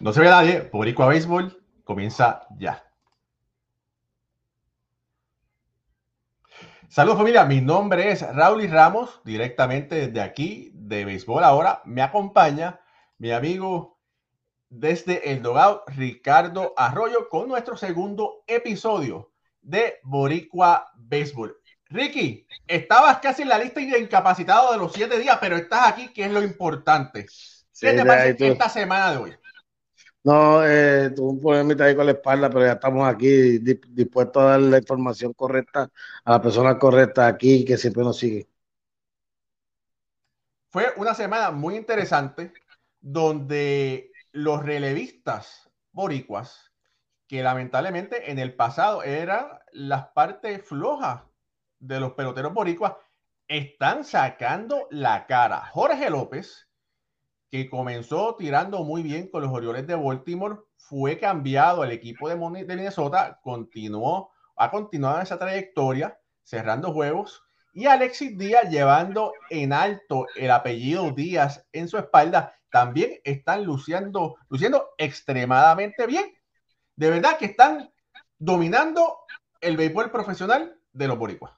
No se ve nadie, Boricua Béisbol comienza ya. Saludos familia, mi nombre es Raúl y Ramos, directamente desde aquí de Béisbol Ahora. Me acompaña mi amigo desde el Dogado, Ricardo Arroyo, con nuestro segundo episodio de Boricua Béisbol. Ricky, estabas casi en la lista de incapacitado de los siete días, pero estás aquí, que es lo importante. ¿Qué te parece esta semana de hoy? No, eh, tuve un problema ahí con la espalda, pero ya estamos aquí dispuestos a dar la información correcta a la persona correcta aquí que siempre nos sigue. Fue una semana muy interesante donde los relevistas boricuas, que lamentablemente en el pasado eran las partes flojas de los peloteros boricuas, están sacando la cara. Jorge López que comenzó tirando muy bien con los Orioles de Baltimore, fue cambiado al equipo de, Minnesota, continuó, ha continuado en esa trayectoria, cerrando juegos, y Alexis Díaz llevando en alto el apellido Díaz en su espalda, también están luciendo, luciendo extremadamente bien. De verdad que están dominando el béisbol profesional de los boricuas.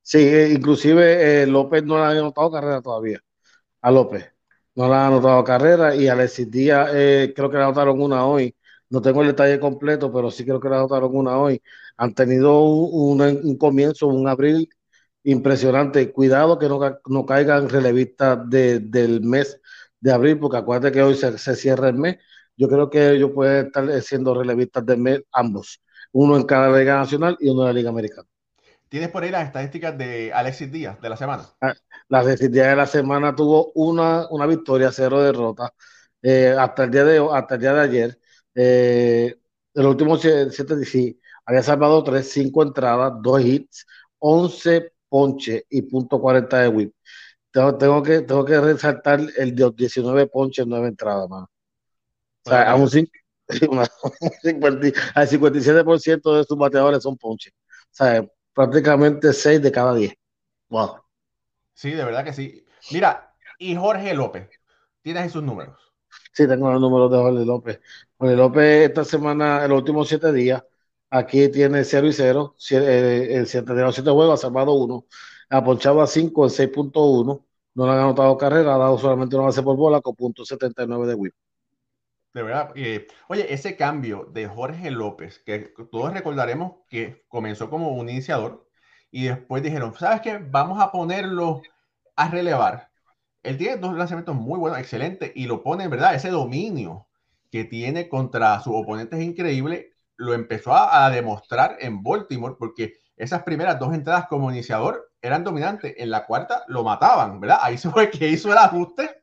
Sí, inclusive eh, López no ha anotado carrera todavía. A López no le han anotado carrera y Alexis Díaz eh, creo que le anotaron una hoy. No tengo el detalle completo, pero sí creo que le anotaron una hoy. Han tenido un, comienzo, un abril impresionante. Cuidado que no, no caigan relevistas del mes de abril, porque acuérdate que hoy se, cierra el mes. Yo creo que ellos pueden estar siendo relevistas del mes ambos, uno en cada Liga Nacional y uno en la Liga Americana. ¿Tienes por ahí las estadísticas de Alexis Díaz de la semana? Ah, la Alexis Díaz de la semana tuvo una, una victoria, cero derrotas, eh, hasta, el día de, hasta el día de ayer. Eh, el último siete, sí, había salvado tres, cinco entradas, dos hits, once ponches y punto 40 de whip. Tengo, que, tengo que resaltar el de 19 ponches, nueve entradas, más. O sea, a un, al 57% de sus bateadores son ponches. O sea, prácticamente 6 de cada 10. Wow. Sí, de verdad que sí. Mira, y Jorge López, ¿tienes esos números? Sí, tengo los números de Jorge López. Jorge López esta semana, en los últimos 7 días, aquí tiene 0 y 0, el 7 de los 7 juegos ha salvado 1, ha ponchado a 5 en 6.1, no le han anotado carrera, ha dado solamente una base por bola con .79 de whip. De verdad. Eh, oye, ese cambio de Jorge López, que todos recordaremos que comenzó como un iniciador y después dijeron, ¿sabes qué? Vamos a ponerlo a relevar. Él tiene dos lanzamientos muy buenos, excelentes, y lo pone en verdad, ese dominio que tiene contra sus oponentes es increíble. Lo empezó a, demostrar en Baltimore porque esas primeras dos entradas como iniciador eran dominantes. En la cuarta lo mataban, ¿verdad? Ahí se fue que hizo el ajuste.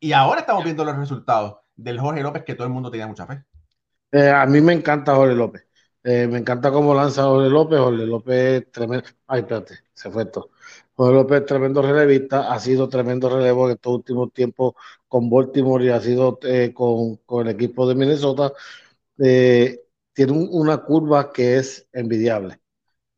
Y ahora estamos viendo los resultados del Jorge López que todo el mundo tenía mucha fe. Eh, a mí me encanta Jorge López. Eh, me encanta cómo lanza Jorge López. Jorge López tremendo. Ay, espérate, se fue esto. Jorge López tremendo relevista. Ha sido tremendo relevo en estos últimos tiempos con Baltimore y ha sido eh, con, con, el equipo de Minnesota. tiene una curva que es envidiable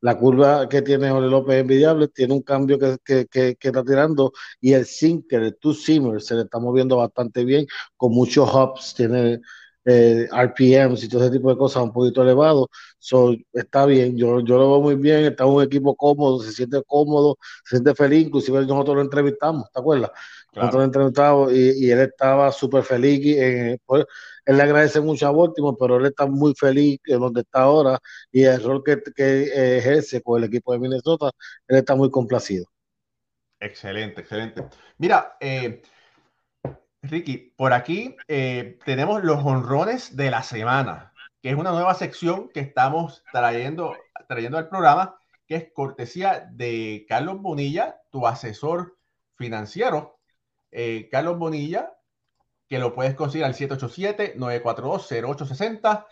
la curva que tiene Jorge López envidiable, tiene un cambio que, que, que, que está tirando y el sinker, el two seamer, se le está moviendo bastante bien, con muchos hops, tiene eh, RPMs y todo ese tipo de cosas un poquito elevado. So, está bien, yo, yo lo veo muy bien, está un equipo cómodo, se siente cómodo, se siente feliz, inclusive nosotros lo entrevistamos, ¿te acuerdas? Nosotros lo entrevistamos y, y él estaba súper feliz. Eh, pues, él le agradece mucho a Baltimore, pero él está muy feliz en donde está ahora y el rol que, que ejerce con el equipo de Minnesota, él está muy complacido. Excelente, excelente. Mira, eh, Ricky, por aquí eh, tenemos los honrones de la semana, que es una nueva sección que estamos trayendo, trayendo al programa, que es cortesía de Carlos Bonilla, tu asesor financiero. Eh, Carlos Bonilla, que lo puedes conseguir al 787-942-0860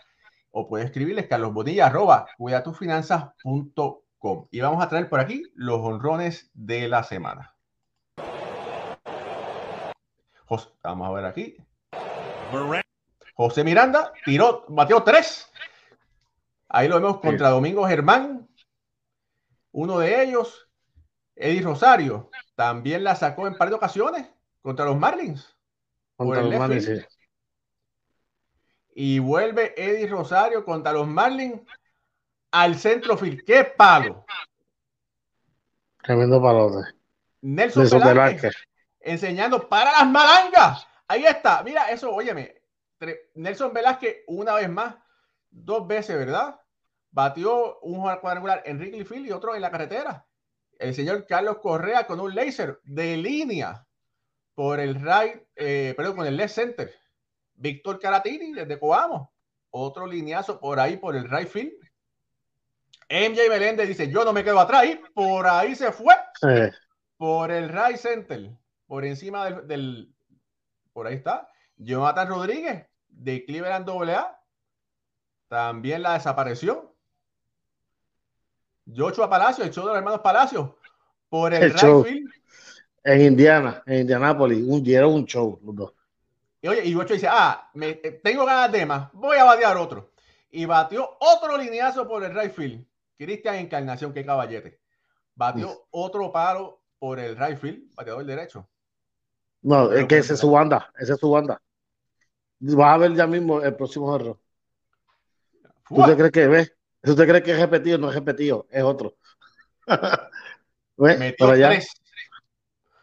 o puedes escribirles carlosbonilla arroba cuidatufinanzas.com. Y vamos a traer por aquí los honrones de la semana. Vamos a ver aquí. José Miranda tiró, batió tres. Ahí lo vemos contra Domingo Germán. Uno de ellos, Eddie Rosario, también la sacó en par de ocasiones contra los Marlins. Contra los Marlins, Y vuelve Eddie Rosario contra los Marlins al centro field. ¡Qué palo! Tremendo palote. Nelson, Nelson Velázquez, enseñando para las malangas. Ahí está. Mira, eso, óyeme. Nelson Velázquez, una vez más, dos veces, ¿verdad? Batió un cuadrangular en Wrigley Field y otro en la carretera. El señor Carlos Correa con un láser de línea por el right, eh, perdón, con el left center. Víctor Caratini desde Coamo. Otro lineazo por ahí por el right field. MJ Meléndez dice, yo no me quedo atrás. Y por ahí se fue. Por el right center. Por encima del, Por ahí está. Jonathan Rodríguez de Cleveland AA. También la desapareció. Joshua Palacio, el show de los hermanos Palacio. Por el, right field en Indiana, en Indianápolis, un dieron un show los dos. Y oye, y Ocho dice, ah, me, eh, tengo ganas de más, voy a batear otro. Y batió otro lineazo por el right field. Cristian Encarnación, qué caballete. Batió otro paro por el right field, bateador derecho. No, es que esa es su banda, esa es su banda. Vas a ver ya mismo el próximo error. ¿Tú te crees que ves? ¿Tú te crees que es repetido? No es repetido, es otro. Metió tres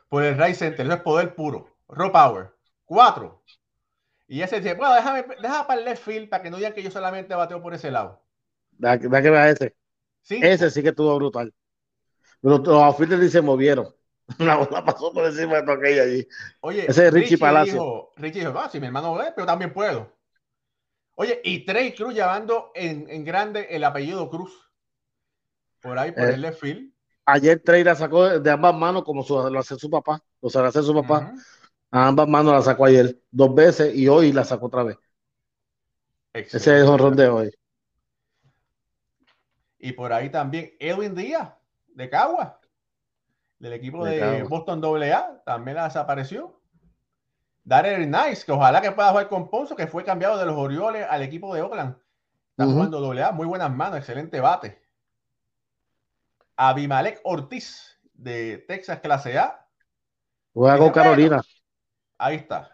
por el right center. Eso es poder puro. Raw power. Cuatro. Y ese dice, bueno, déjame, déjame para el left field para que no digan que yo solamente bateo por ese lado. Da, que vea ese. ¿Sí? Ese sí que estuvo brutal. Los, los outfielders se movieron. La bola pasó por encima de todo aquello allí. Oye, ese es Richie, Palacio. Dijo, Richie dijo, ah, si mi hermano ve, pero también puedo. Oye, y Trey Cruz llevando en, en grande el apellido Cruz. Por ahí, por eh, el left field ayer Trey la sacó de ambas manos como lo hace su papá, lo sabe hacer su papá. A ambas manos la sacó ayer dos veces y hoy la sacó otra vez. Ese es el honrón de hoy. Y por ahí también Edwin Díaz, de Cagua, del equipo de, Boston AA, también la desapareció. Darrell Nice, que ojalá que pueda jugar con Ponzo, que fue cambiado de los Orioles al equipo de Oakland. Está jugando AA, muy buenas manos, excelente bate. Abimelec Ortiz de Texas Clase A. Juega con Carolina. Ahí está.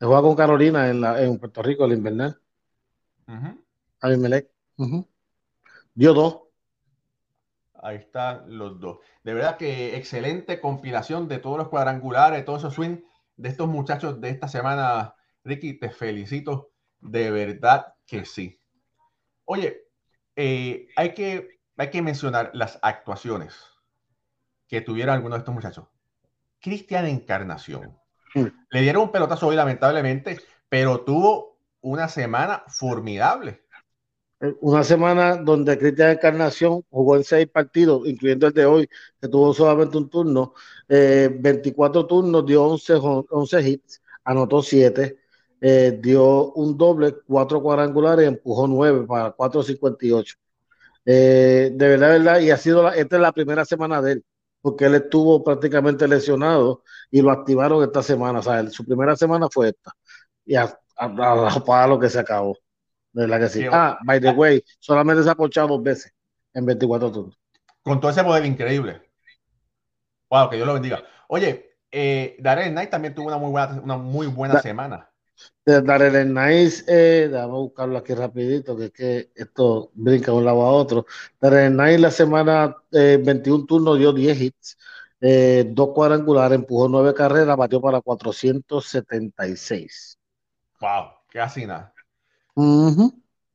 Juega con Carolina en, la, en Puerto Rico, el invernal. Abimelec. Dio dos. Ahí están los dos. De verdad que excelente compilación de todos los cuadrangulares, todos esos swings de estos muchachos de esta semana. Ricky, te felicito. De verdad que sí. Oye, eh, hay que hay que mencionar las actuaciones que tuvieron algunos de estos muchachos. Cristian Encarnación. Le dieron un pelotazo hoy, lamentablemente, pero tuvo una semana formidable. Eh, una semana donde Cristian Encarnación jugó en seis partidos, incluyendo el de hoy, que tuvo solamente un turno, 24 eh, turnos, dio 11, 11 hits, anotó 7, eh, dio un doble, cuatro cuadrangulares, empujó 9 para 4.58. Eh, de verdad, verdad, y ha sido esta es la primera semana de él, porque él estuvo prácticamente lesionado y lo activaron esta semana. O sea, su primera semana fue esta. Y a, a, lo que se acabó. De verdad que sí. Ah, by the way, solamente se ha ponchado dos veces en 24 turnos. Con todo ese poder increíble. Wow, que Dios lo bendiga. Oye, eh, Darren Knight también tuvo una muy buena, una muy buena semana Darrell Nice, eh, vamos a buscarlo aquí rapidito, que es que esto brinca de un lado a otro. Darrell Nice la semana 21 eh, turnos dio 10 hits, eh, dos cuadrangulares, empujó nueve carreras, batió para 476. Wow, casi nada.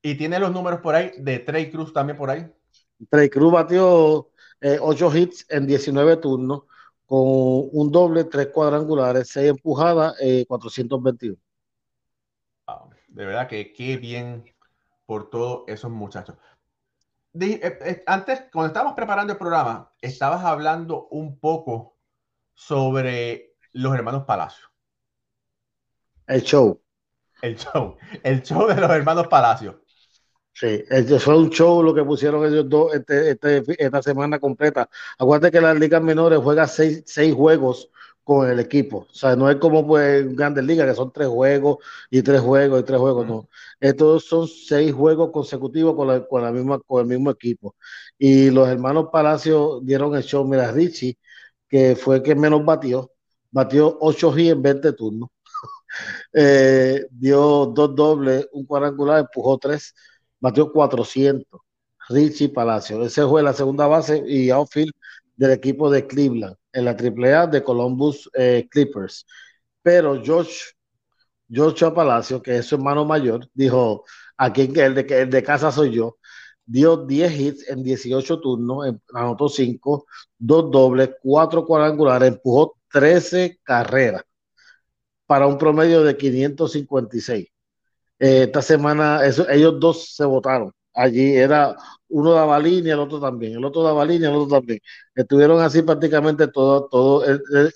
Y tiene los números por ahí de Trey Cruz también por ahí. Trey Cruz batió 8 hits en 19 turnos, con un doble, tres cuadrangulares, seis empujadas, 421 de verdad que qué bien por todos esos muchachos. Eh, eh, antes, cuando estábamos preparando el programa, estabas hablando un poco sobre los hermanos Palacio. El show. El show. El show de los hermanos Palacio. Sí, eso fue un show lo que pusieron ellos dos este, este, esta semana completa. Acuérdate que las ligas menores juegan seis, seis juegos con el equipo. O sea, no es como pues Grandes Ligas, que son tres juegos y tres juegos y tres juegos, no. Estos son seis juegos consecutivos con, la, con, la misma, con el mismo equipo. Y los hermanos Palacio dieron el show, mira, Richie, que fue el que menos batió, batió 8 G en 20 turnos. eh, dio dos dobles, un cuadrangular, empujó tres, batió 400. Richie Palacio. Ese fue la segunda base y outfield del equipo de Cleveland en la AAA de Columbus eh, Clippers. Pero George, George Palacio, que es su hermano mayor, dijo, aquí el de, el de casa soy yo, dio 10 hits en 18 turnos, anotó 5, 2 dobles, 4 cuadrangulares, empujó 13 carreras para un promedio de 556. Eh, esta semana eso, ellos dos se votaron. Allí era uno daba línea, el otro también, el otro daba línea, el otro también. Estuvieron así prácticamente todo, todo,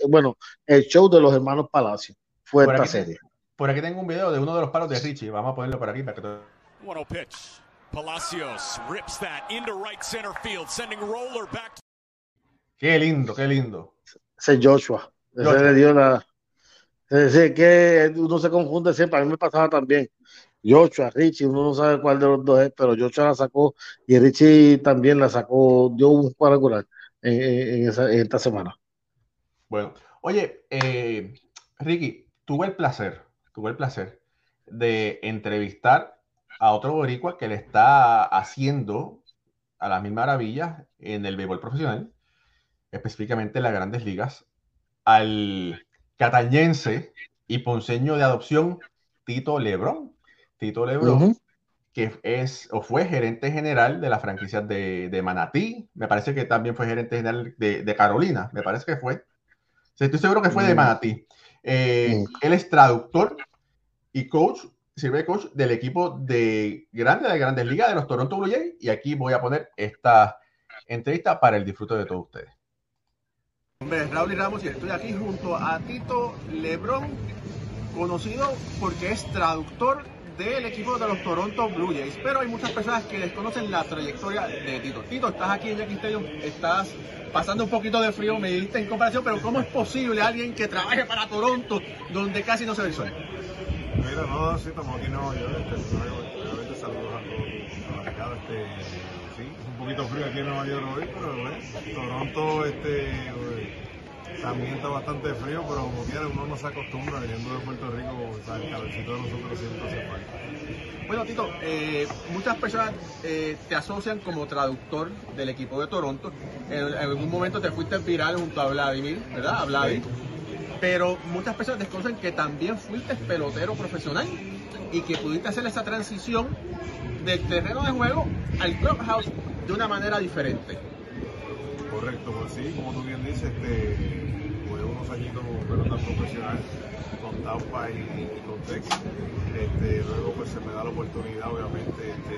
bueno, el show de los hermanos Palacio fue esta serie. Por aquí tengo un video de uno de los palos de Richie, vamos a ponerlo por aquí para que todo... pitch. Palacios rips that into right center field, sending roller back. Qué lindo, qué lindo. Ese Joshua. Ese le dio la. Ese que uno se confunde siempre. A mí me pasaba también. Joshua, Richie, uno no sabe cuál de los dos es, pero Joshua la sacó y Richie también la sacó, dio un cuadrangular en, en, esa, en esta semana. Bueno, oye, eh, Ricky, tuve el placer, tuve el placer de entrevistar a otro boricua que le está haciendo a las mil maravillas en el béisbol profesional, específicamente en las grandes ligas, al catañense y ponceño de adopción Tito Lebrón. Tito Lebrón, que es o fue gerente general de la franquicia de, de, Manatí, me parece que también fue gerente general de, de Carolina, me parece que fue. Estoy seguro que fue de Manatí. Eh, él es traductor y coach sirve coach del equipo de grande de Grandes Ligas de los Toronto Blue Jays y aquí voy a poner esta entrevista para el disfrute de todos ustedes. Hombre, Raúl y Ramos y estoy aquí junto a Tito Lebron, conocido porque es traductor del equipo de los Toronto Blue Jays, pero hay muchas personas que desconocen la trayectoria de Tito. Tito, estás aquí en Yankee Stadium, estás pasando un poquito de frío, me diste en comparación, pero ¿cómo es posible alguien que trabaje para Toronto donde casi no se ve el sol? Mira, no, sí, estamos aquí en Nueva York. Este, obviamente saludos a todos. Este, es un poquito frío aquí en Nueva York hoy, pero bueno, Toronto este, también está bastante frío, pero como quiera uno no se acostumbra viniendo de Puerto Rico, o sea, el calorcito de nosotros siempre hace falta. Bueno, Tito, eh, muchas personas eh, te asocian como traductor del equipo de Toronto. En, en, algún momento te fuiste viral junto a Vladimir, ¿verdad? A Vladimir. Sí pero muchas personas desconocen que también fuiste pelotero profesional y que pudiste hacer esa transición del terreno de juego al clubhouse de una manera diferente. Correcto, pues sí, como tú bien dices, este, jugué unos añitos como pelota profesional con Tampa y, con Texas. Este, luego pues se me da la oportunidad, obviamente, este,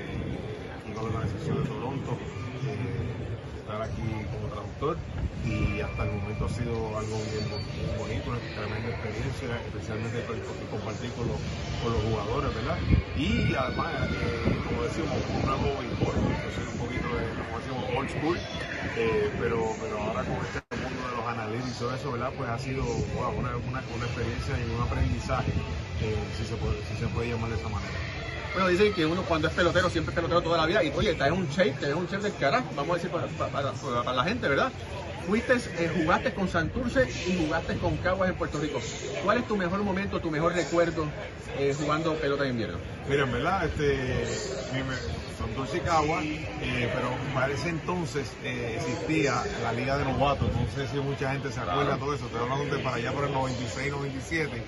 aquí con la organización de Toronto. Eh, estar aquí como traductor y hasta el momento ha sido algo bien, bonito, una tremenda experiencia, especialmente compartir con los, con los jugadores, ¿verdad? Y además, eh, como decimos, nuevo béisbol, yo un poquito de, como decimos, old school, eh, pero, pero ahora con este mundo de los análisis y todo eso, ¿verdad? Pues ha sido una, una, una, experiencia y un aprendizaje, eh, si, se puede, si se puede llamar de esa manera. Bueno, dicen que uno cuando es pelotero siempre es pelotero toda la vida. Y oye, traes un shape, traes un shape del carajo, vamos a decir para, para, para, la gente, ¿verdad? Fuiste, eh, jugaste con Santurce y jugaste con Caguas en Puerto Rico. ¿Cuál es tu mejor momento, tu mejor recuerdo eh, jugando pelota de invierno? Mira, en verdad, este, dos Chicago, eh, pero para ese entonces eh, existía la Liga de Novatos, no sé si mucha gente se acuerda de todo eso, estoy hablando de para allá por el 96, 97,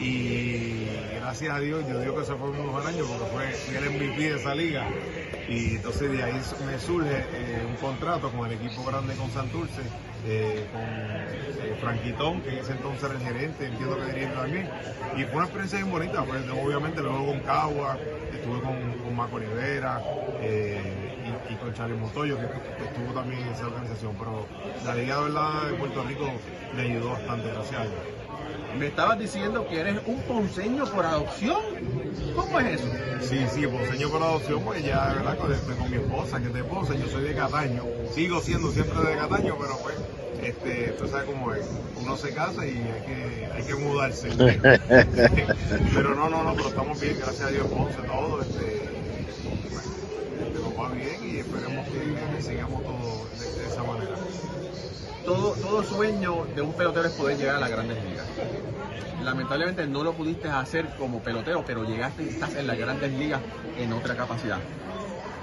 y gracias a Dios, yo digo que se fue unos buenos años porque fue el MVP de esa liga, y entonces de ahí me surge eh, un contrato con el equipo grande con Santurce, eh, con Franquitón, que en ese entonces era el gerente, entiendo que dirige también. Y fue una experiencia bien bonita, pues, obviamente luego con Cagua, estuve con, con Maco Rivera eh, y, con Charlie Montoyo, que, estuvo también en esa organización. Pero la Liga de Verdad de Puerto Rico me ayudó bastante, gracias a Dios. Me estabas diciendo que eres un ponceño por adopción. ¿Cómo es eso? Sí, sí, ponceño por adopción, pues ya, ¿verdad? Con, con mi esposa, que es de esposa, yo soy de Cataño. Sigo siendo siempre de Cataño, pero pues este, tú sabes cómo es, uno se casa y hay que, hay que mudarse. pero no, no, no, pero estamos bien, gracias a Dios, Ponce, todo, este, este, nos va bien y esperemos que, sigamos todo de, esa manera. todo, todo sueño de un pelotero es poder llegar a las grandes ligas. Lamentablemente no lo pudiste hacer como pelotero, pero llegaste y estás en las grandes ligas en otra capacidad.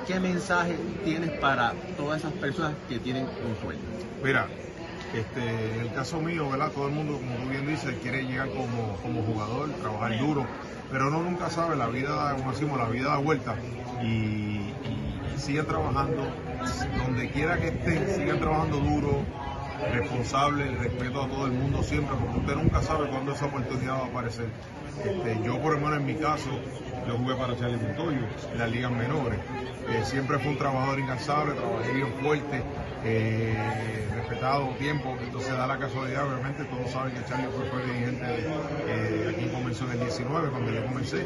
¿Qué mensaje tienes para todas esas personas que tienen un sueño? Mira, este, en el caso mío, ¿verdad? Todo el mundo, como tú bien dices, quiere llegar como, como jugador, trabajar duro, pero uno nunca sabe, la vida, como decimos, la vida da vuelta. Y, y siguen trabajando, donde quiera que estén, sigan trabajando duro, responsable, respeto a todo el mundo siempre, porque usted nunca sabe cuándo esa oportunidad va a aparecer. Este, yo, por ejemplo, en mi caso, yo jugué para Charlie Montoyo en las ligas menores. Eh, siempre fue un trabajador incansable, trabajé bien fuerte, eh, respetado tiempo. Entonces da la casualidad, obviamente, todos saben que Charlie fue, fue dirigente eh, aquí comenzó en el 19, cuando yo comencé.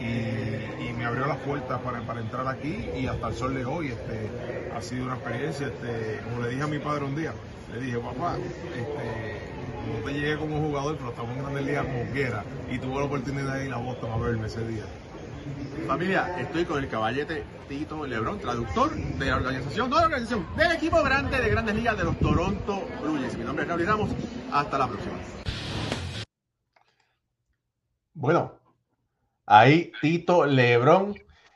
Y, y, me abrió las puertas para, para, entrar aquí y hasta el sol de hoy este, ha sido una experiencia, este, como le dije a mi padre un día, le dije, papá, este, no te llegué como jugador, pero estamos en Grande Liga como quiera. Y tuve la oportunidad de ir a Boston a verme ese día. Familia, estoy con el caballete Tito Lebron, traductor de la organización, no de la organización, del equipo grande de Grandes Ligas de los Toronto Blue Jays. Mi nombre es Raúl Ramos. Hasta la próxima. Bueno, ahí Tito Lebron,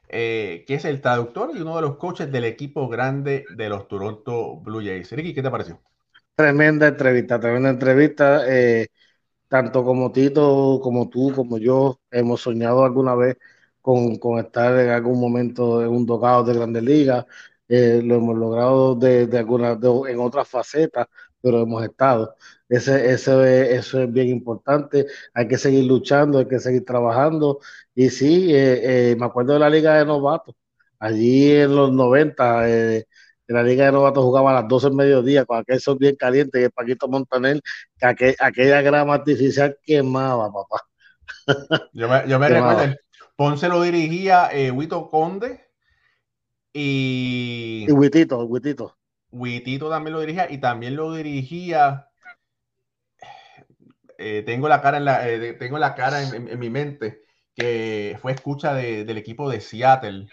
eh, que es el traductor y uno de los coaches del equipo grande de los Toronto Blue Jays. Ricky, ¿qué te pareció? Tremenda entrevista, tremenda entrevista. Eh, tanto como Tito, como tú, como yo, hemos soñado alguna vez con, con estar en algún momento en un tocado de Grandes Ligas. Eh, lo hemos logrado de, de alguna, de, en otras facetas, pero hemos estado. Ese, ese, eso es bien importante. Hay que seguir luchando, hay que seguir trabajando. Y sí, eh, eh, me acuerdo de la Liga de Novatos. Allí en los 90, eh, en la Liga de Novatos jugaba a las 12 del mediodía, con aquel sol bien caliente, que Paquito Montanel, que aquel, aquella grama artificial quemaba, papá. Yo me, yo me recuerdo, Ponce lo dirigía eh, Huito Conde y... Y Huitito, Huitito. Huitito también lo dirigía y también lo dirigía... Eh, tengo la cara en la, eh, tengo la cara en, en, en, mi mente que fue escucha de, del equipo de Seattle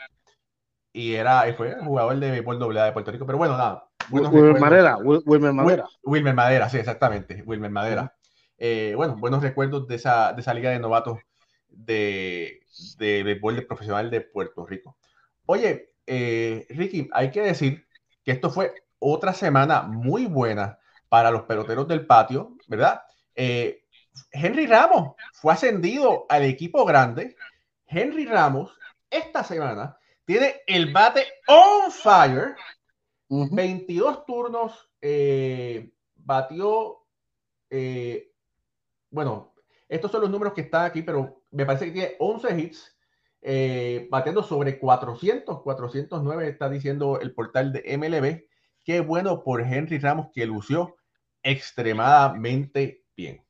y era fue jugador de béisbol doble de Puerto Rico pero bueno nada Wilmer Madera Wilmer Madera. Wilmer Madera sí exactamente Wilmer Madera. Eh, bueno buenos recuerdos de esa, de esa liga de novatos de, de béisbol de profesional de Puerto Rico. Oye eh, Ricky hay que decir que esto fue otra semana muy buena para los peloteros del patio verdad eh, Henry Ramos fue ascendido al equipo grande. Henry Ramos esta semana tiene el bate on fire. Uh -huh. 22 turnos, eh, batió, eh, bueno, estos son los números que están aquí, pero me parece que tiene 11 hits, eh, bateando sobre 400, 409 está diciendo el portal de MLB. Qué bueno por Henry Ramos que lució extremadamente bien.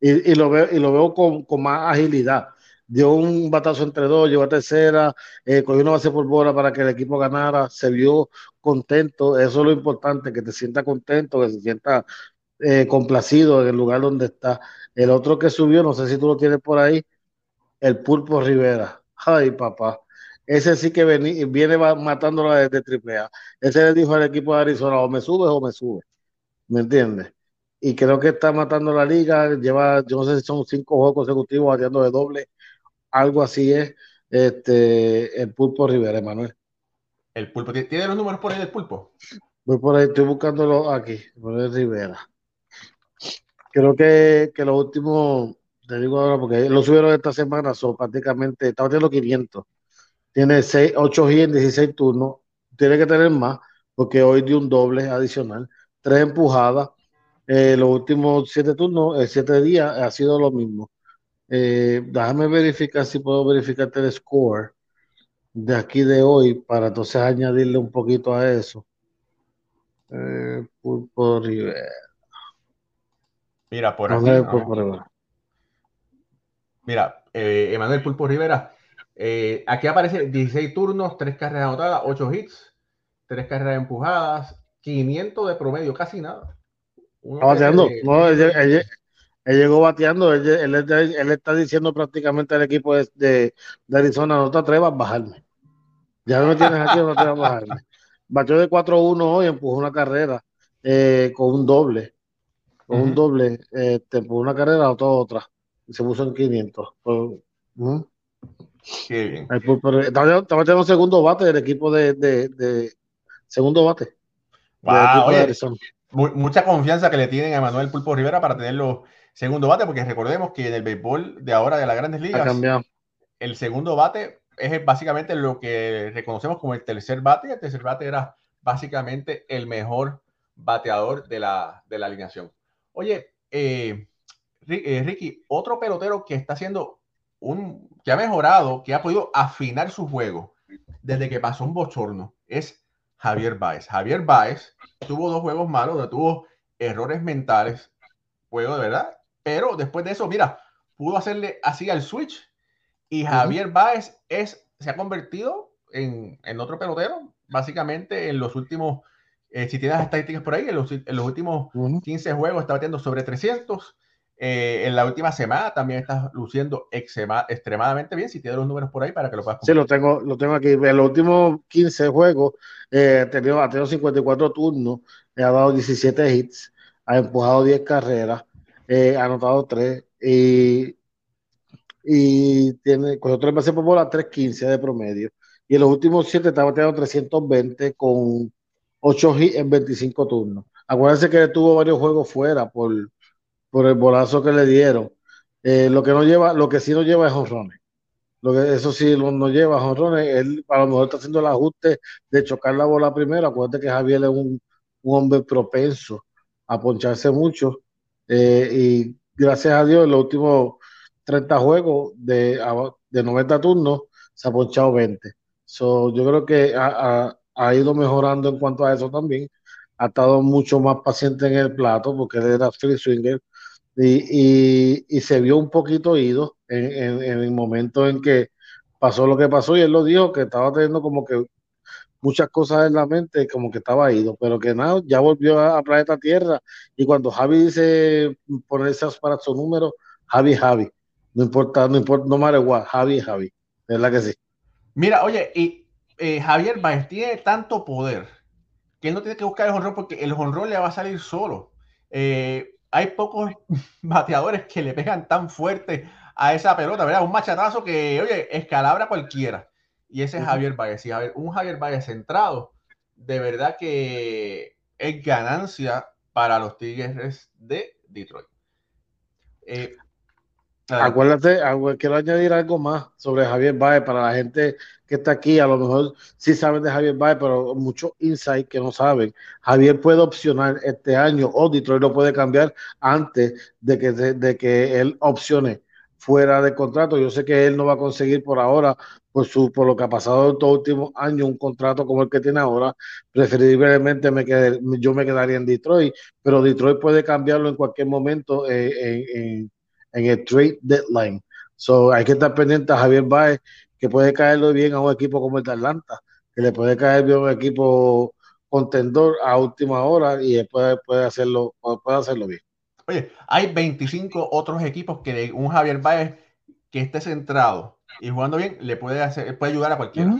Y, y, lo veo, y lo veo con, con, más agilidad. Dio un batazo entre dos, llegó a tercera, eh, cogió una base por bola para que el equipo ganara, se vio contento, eso es lo importante, que te sienta contento, que se sienta eh, complacido en el lugar donde está. El otro que subió, no sé si tú lo tienes por ahí, el Pulpo Rivera. Ay, papá. Ese sí que viene, matándola desde triple A. Ese le dijo al equipo de Arizona, o me subes o me subes. ¿Me entiendes? y creo que está matando la liga, lleva, yo no sé si son cinco juegos consecutivos bateando de doble, algo así es, este, el Pulpo Rivera, Manuel. El Pulpo, ¿tiene los números por ahí del Pulpo? Voy por ahí, estoy buscándolo aquí, por el Rivera. Creo que, que lo último, te digo ahora, porque lo subieron esta semana, son prácticamente, está bateando 500, tiene 6, 8 y en 16 turnos, tiene que tener más, porque hoy dio un doble adicional, tres empujadas, eh, los últimos siete turnos, eh, siete días, ha sido lo mismo. Eh, déjame verificar si puedo verificarte el score de aquí de hoy para entonces añadirle un poquito a eso. Eh, Pulpo Rivera. Mira, por aquí. Ver, Pulpo Rivera. Mira, eh, Emanuel Pulpo Rivera. aquí aparece 16 turnos, 3 carreras anotadas, 8 hits, 3 carreras empujadas, 500 de promedio, casi nada. Está bateando. No, él, él, él, llegó bateando. Él, él, está diciendo prácticamente al equipo de, de, de, Arizona: no te atrevas a bajarme. Ya no me tienes aquí, no te atrevas a bajarme. Batió de 4-1 hoy, empujó una carrera. eh, con un doble, con un doble, este, por una carrera o toda otra, y se puso en 500. Qué bien. Estaba teniendo segundo bate del equipo de, de, segundo bate. mucha confianza que le tienen a Manuel Pulpo Rivera para tenerlo segundo bate, porque recordemos que en el béisbol de ahora de las grandes ligas, el segundo bate es básicamente lo que reconocemos como el tercer bate, y el tercer bate era básicamente el mejor bateador de la, de la alineación. Oye, eh, eh, Ricky, otro pelotero que está haciendo un, que ha mejorado, que ha podido afinar su juego desde que pasó un bochorno, es Javier Baez. Javier Baez tuvo dos juegos malos, donde tuvo errores mentales, juego de verdad, pero después de eso, mira, pudo hacerle así al switch y Javier Báez es, se ha convertido en, en, otro pelotero, básicamente en los últimos, eh, si tienes las estadísticas por ahí, en los, en los últimos 15 juegos está batiendo sobre 300. Eh, en la última semana también está luciendo extremadamente bien. Si tienes los números por ahí para que lo puedas. Sí, lo tengo, lo tengo aquí. En los últimos 15 juegos eh, ha, tenido, ha tenido 54 turnos, ha dado 17 hits, ha empujado 10 carreras, ha anotado 3 y y tiene, cogió tres bases por bola, 3.15 de promedio. Y en los últimos siete estaba teniendo 320 con 8 hits en 25 turnos. Acuérdense que tuvo varios juegos fuera por, por el bolazo que le dieron. Eh, lo que no lleva, lo que sí no lleva es honrones. Lo que eso sí lo, no lleva honrones. Él a lo mejor está haciendo el ajuste de chocar la bola primero. Acuérdate que Javier es un, un hombre propenso a poncharse mucho. Eh, y gracias a Dios, en los últimos 30 juegos de, de 90 turnos, se ha ponchado 20. So, yo creo que ha, ido mejorando en cuanto a eso también. Ha estado mucho más paciente en el plato porque él era free swinger y, y, se vio un poquito ido en, en, el momento en que pasó lo que pasó y él lo dijo que estaba teniendo como que muchas cosas en la mente, como que estaba ido, pero que nada, ya volvió a, a Planeta Tierra y cuando Javi dice ponerse para su número, Javi, Javi. No importa, no importa, no matter what, Javi Javi. ¿Verdad que sí? Mira, oye, y eh, Javier Baez tiene tanto poder que él no tiene que buscar el honrón porque el honrón le va a salir solo. Eh, hay pocos bateadores que le pegan tan fuerte a esa pelota, ¿verdad? Un machatazo que, oye, escalabra cualquiera. Y ese es Javier Baez. Y a ver, un Javier Baez centrado, de verdad que es ganancia para los Tigres de Detroit. Eh, Acuérdate, quiero añadir algo más sobre Javier Baez para la gente que está aquí. A lo mejor sí saben de Javier Baez, pero muchos insights que no saben. Javier puede opcionar este año o Detroit lo puede cambiar antes de que, de, que él opcione fuera de contrato. Yo sé que él no va a conseguir por ahora, por, su, por lo que ha pasado en estos últimos años, un contrato como el que tiene ahora. Preferiblemente me yo me quedaría en Detroit, pero Detroit puede cambiarlo en cualquier momento eh, en en el trade deadline. So, hay que estar pendiente a Javier Baez, que puede caerlo bien a un equipo como el de Atlanta, que le puede caer bien a un equipo contendor a última hora y después puede hacerlo, puede hacerlo bien. Oye, hay 25 otros equipos que un Javier Baez que esté centrado y jugando bien le puede hacer, puede ayudar a cualquiera.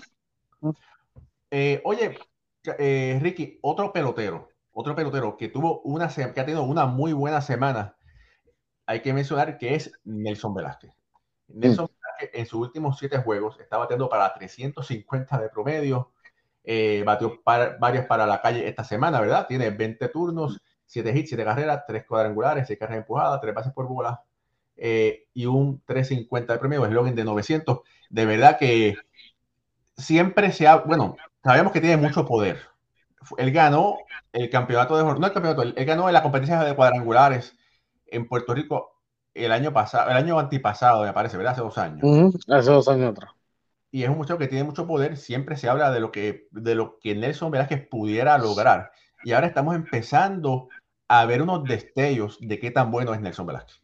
Eh, oye, eh, Ricky, otro pelotero, otro pelotero que tuvo una que ha tenido una muy buena semana hay que mencionar que es Nelson Velázquez. Nelson mm. Velázquez en sus últimos siete juegos está bateando para 350 de promedio, eh, batió varias para la calle esta semana, ¿verdad? Tiene 20 turnos, 7 hits, 7 carreras, 3 cuadrangulares, 6 carreras empujadas, 3 bases por bola eh, y un 350 de promedio, eslogan de 900. De verdad que siempre se ha, bueno, sabemos que tiene mucho poder. Él ganó el campeonato de, no el campeonato, él ganó en la competencia de cuadrangulares en Puerto Rico el año pasado, el año antipasado, me parece, ¿verdad? Hace dos años. hace dos años atrás. Y es un muchacho que tiene mucho poder. Siempre se habla de lo que, de lo que Nelson Velázquez pudiera lograr. Y ahora estamos empezando a ver unos destellos de qué tan bueno es Nelson Velázquez.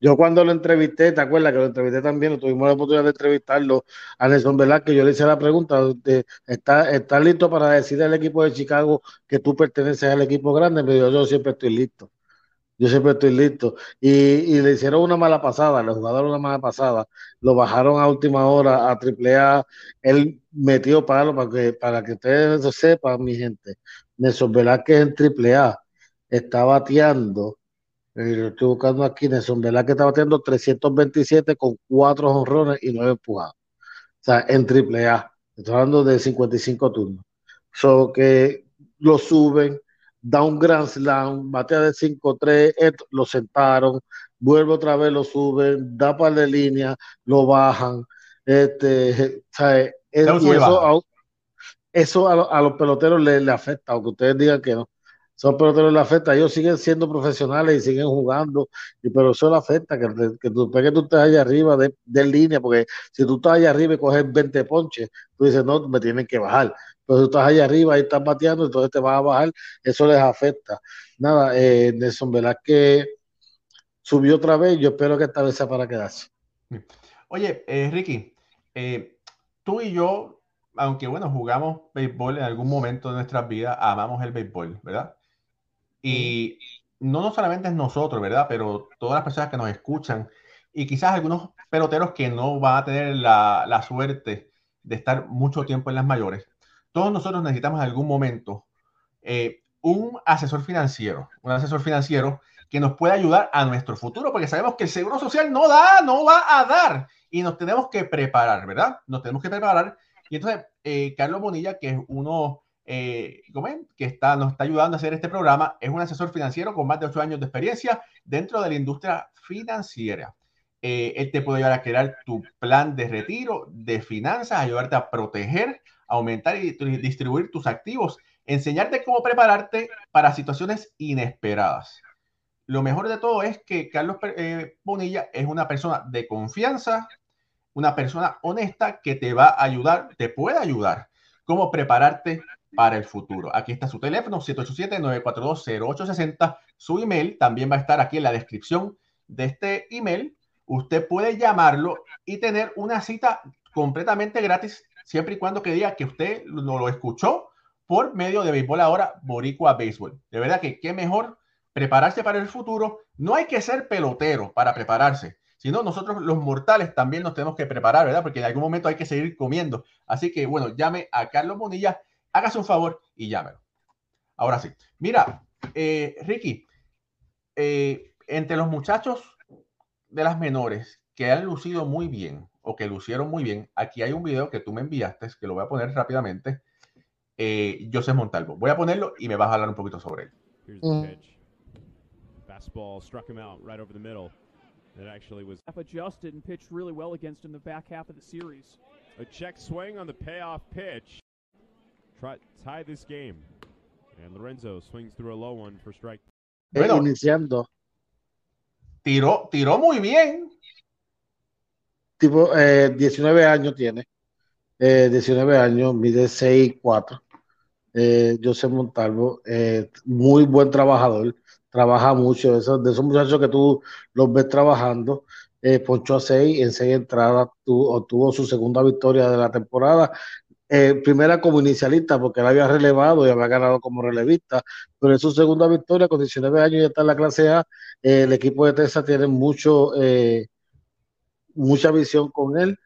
Yo cuando lo entrevisté, ¿te acuerdas que lo entrevisté también? Tuvimos la oportunidad de entrevistarlo a Nelson Velázquez. Yo le hice la pregunta, ¿está, está listo para decir al equipo de Chicago que tú perteneces al equipo grande? Me dijo, yo siempre estoy listo. Yo siempre estoy listo. Y, le hicieron una mala pasada, le jugaron una mala pasada. Lo bajaron a última hora a triple A. Él metió palo para que, para que ustedes sepan, mi gente. Nelson Velázquez en triple A está bateando, eh, estoy buscando aquí, Nelson Velázquez está bateando 327 con 4 honrones y 9 empujados. O sea, en triple A. Estoy hablando de 55 turnos. So que lo suben, da un grand slam, batea de 5-3, lo sentaron, vuelve otra vez, lo suben, da par de línea, lo bajan. Este, ¿sabe? eso, eso a, los peloteros le, le, afecta, aunque ustedes digan que no. Son peloteros le afecta, ellos siguen siendo profesionales y siguen jugando, y, pero eso le afecta, que, que, tú, que tú estés allá arriba de, de, línea, porque si tú estás allá arriba y coges 20 ponches, tú dices, no, me tienen que bajar. Pero tú estás allá arriba y estás bateando, entonces te vas a bajar, eso les afecta. Nada, eh, Nelson que subió otra vez, yo espero que esta vez sea para quedarse. Oye, eh, Ricky, eh, tú y yo, aunque bueno, jugamos béisbol en algún momento de nuestras vidas, amamos el béisbol, ¿verdad? Y no, no solamente es nosotros, ¿verdad? Pero todas las personas que nos escuchan y quizás algunos peloteros que no van a tener la, la suerte de estar mucho tiempo en las mayores. Todos nosotros necesitamos en algún momento eh, un asesor financiero, un asesor financiero que nos pueda ayudar a nuestro futuro, porque sabemos que el seguro social no da, no va a dar y nos tenemos que preparar, ¿verdad? Nos tenemos que preparar. Y entonces, eh, Carlos Bonilla, que es uno eh, que está, nos está ayudando a hacer este programa, es un asesor financiero con más de ocho años de experiencia dentro de la industria financiera. Eh, él te puede ayudar a crear tu plan de retiro, de finanzas, ayudarte a proteger, aumentar y distribuir tus activos, enseñarte cómo prepararte para situaciones inesperadas. Lo mejor de todo es que Carlos eh, Bonilla es una persona de confianza, una persona honesta que te va a ayudar, te puede ayudar, cómo prepararte para el futuro. Aquí está su teléfono, 787-942-0860. Su email también va a estar aquí en la descripción de este email. Usted puede llamarlo y tener una cita completamente gratis, siempre y cuando que diga que usted no lo escuchó por medio de Béisbol Ahora, Boricua Béisbol. De verdad que qué mejor prepararse para el futuro, no hay que ser pelotero para prepararse, sino nosotros los mortales también nos tenemos que preparar, ¿verdad? Porque en algún momento hay que seguir comiendo. Así que, bueno, llame a Carlos Bonilla, hágase un favor y llámelo. Ahora sí. Mira, eh, Ricky, eh, entre los muchachos de las menores que han lucido muy bien o que lucieron muy bien, aquí hay un video que tú me enviaste, que lo voy a poner rápidamente. Eh, José Montalvo. Voy a ponerlo y me vas a hablar un poquito sobre él. Fastball struck him out right over the middle. It actually was adjusted and pitched really well against in the back half of the series. A check swing on the payoff pitch. Try tie this game. And Lorenzo swings through a low one for strike. Bueno, iniciando. Tiró, tiró muy bien. Tipo, eh, 19 años tiene. Eh, 19 años, mide 6'4". Eh, José Montalvo, eh, muy buen trabajador trabaja mucho, de esos, de esos muchachos que tú los ves trabajando, eh, ponchó a seis, en seis entradas obtuvo su segunda victoria de la temporada, eh, primera como inicialista, porque él había relevado y había ganado como relevista, pero en su segunda victoria, con 19 años, ya está en la clase A. Eh, el equipo de Texas tiene mucho, mucha visión con él.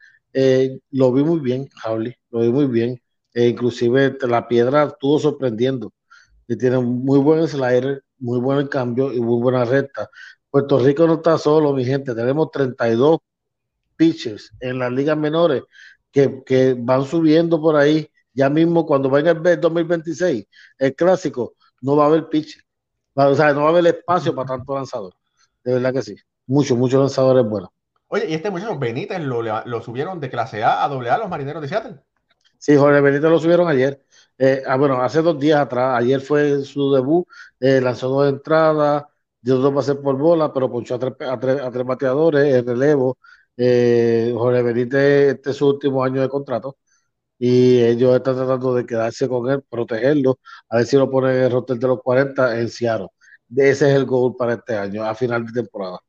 lo vi muy bien, Jauli, lo vi muy bien. inclusive la piedra estuvo sorprendiendo. Y tiene muy buen slider, muy buen cambio y muy buena recta. Puerto Rico no está solo, mi gente. Tenemos 32 pitchers en las ligas menores que, que van subiendo por ahí. Ya mismo, cuando venga el 2026, el clásico, no va a haber pitcher. O sea, no va a haber espacio para tanto lanzador. De verdad que sí. Muchos, muchos lanzadores buenos. Oye, y este muchacho Benítez lo, lo subieron de clase A a doble A los marineros de Seattle. Sí, Jorge Benítez lo subieron ayer. Eh, ah, bueno, hace dos días atrás, ayer fue su debut, eh, lanzó dos entradas, dio dos pases por bola, pero ponchó a tres, a tres, bateadores, el relevo. Eh, Jorge Benítez, este es su último año de contrato y ellos están tratando de quedarse con él, protegerlo, a ver si lo ponen en el roster de los 40 en Seattle. Ese es el gol para este año, a final de temporada.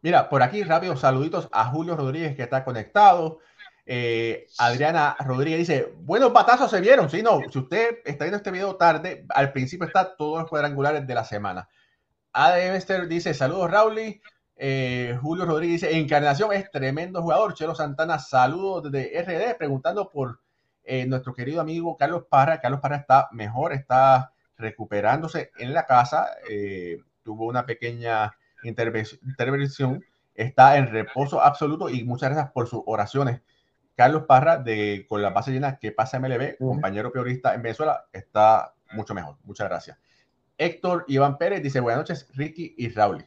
Mira, por aquí rápido, saluditos a Julio Rodríguez que está conectado. Eh, Adriana Rodríguez dice, buenos batazos se vieron. Sí, no, si usted está viendo este video tarde, al principio está todos los cuadrangulares de la semana. Ademester dice, saludos Rauli. Eh, Julio Rodríguez dice, Encarnación es tremendo jugador. Chelo Santana, saludos desde RD, preguntando por eh, nuestro querido amigo Carlos Parra. Carlos Parra está mejor, está recuperándose en la casa, eh, tuvo una pequeña intervención, está en reposo absoluto y muchas gracias por sus oraciones. Carlos Parra, de Con la base llena, que pasa MLB, compañero peorista en Venezuela, está mucho mejor. Muchas gracias. Héctor Iván Pérez dice, buenas noches, Ricky y Raúl.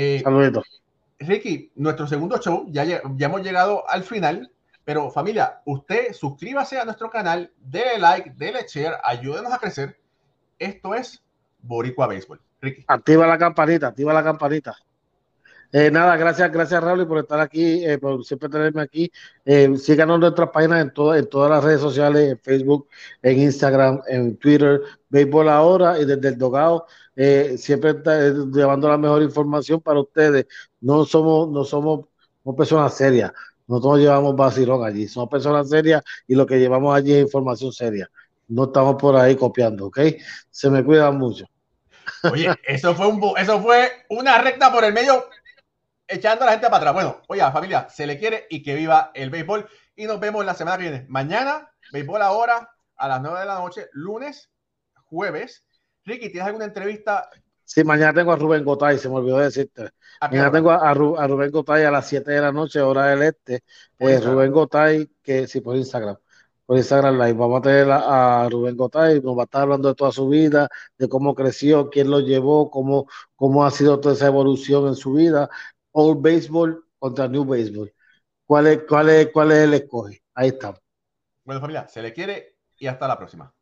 Eh, Saludos. Ricky, nuestro segundo show, ya, ya hemos llegado al final, pero familia, usted suscríbase a nuestro canal, déle like, déle share, ayúdenos a crecer. Esto es Boricua Béisbol. Ricky. Activa la campanita, activa la campanita. Eh, nada, gracias, gracias Raúl por estar aquí, eh, por siempre tenerme aquí. Eh, síganos nuestras páginas en, todas en todas las redes sociales, en Facebook, en Instagram, en Twitter, Béisbol Ahora y desde el Dogado. Eh, siempre está, llevando la mejor información para ustedes. No somos, no somos, personas serias, nosotros llevamos vacilón allí, somos personas serias y lo que llevamos allí es información seria. No estamos por ahí copiando, ¿ok? Se me cuidan mucho. Oye, eso fue, un, eso fue una recta por el medio echando a la gente para atrás. Bueno, oye, familia, se le quiere y que viva el béisbol. Y nos vemos la semana que viene. Mañana, béisbol ahora, a las 9 de la noche, lunes, jueves. Ricky, ¿tienes alguna entrevista? Sí, mañana tengo a Rubén Gotay, se me olvidó decirte. Mañana tengo a, Rubén Gotay a las 7 de la noche, hora del este. Eh, Rubén Gotay, que sí, por Instagram. Por Instagram Live. Vamos a tener a, Rubén Gotay, nos va a estar hablando de toda su vida, de cómo creció, quién lo llevó, cómo, cómo ha sido toda esa evolución en su vida. Old Baseball contra New Baseball. ¿Cuál es, cuál es, cuál es el escoge? Ahí está. Bueno, familia, se le quiere y hasta la próxima.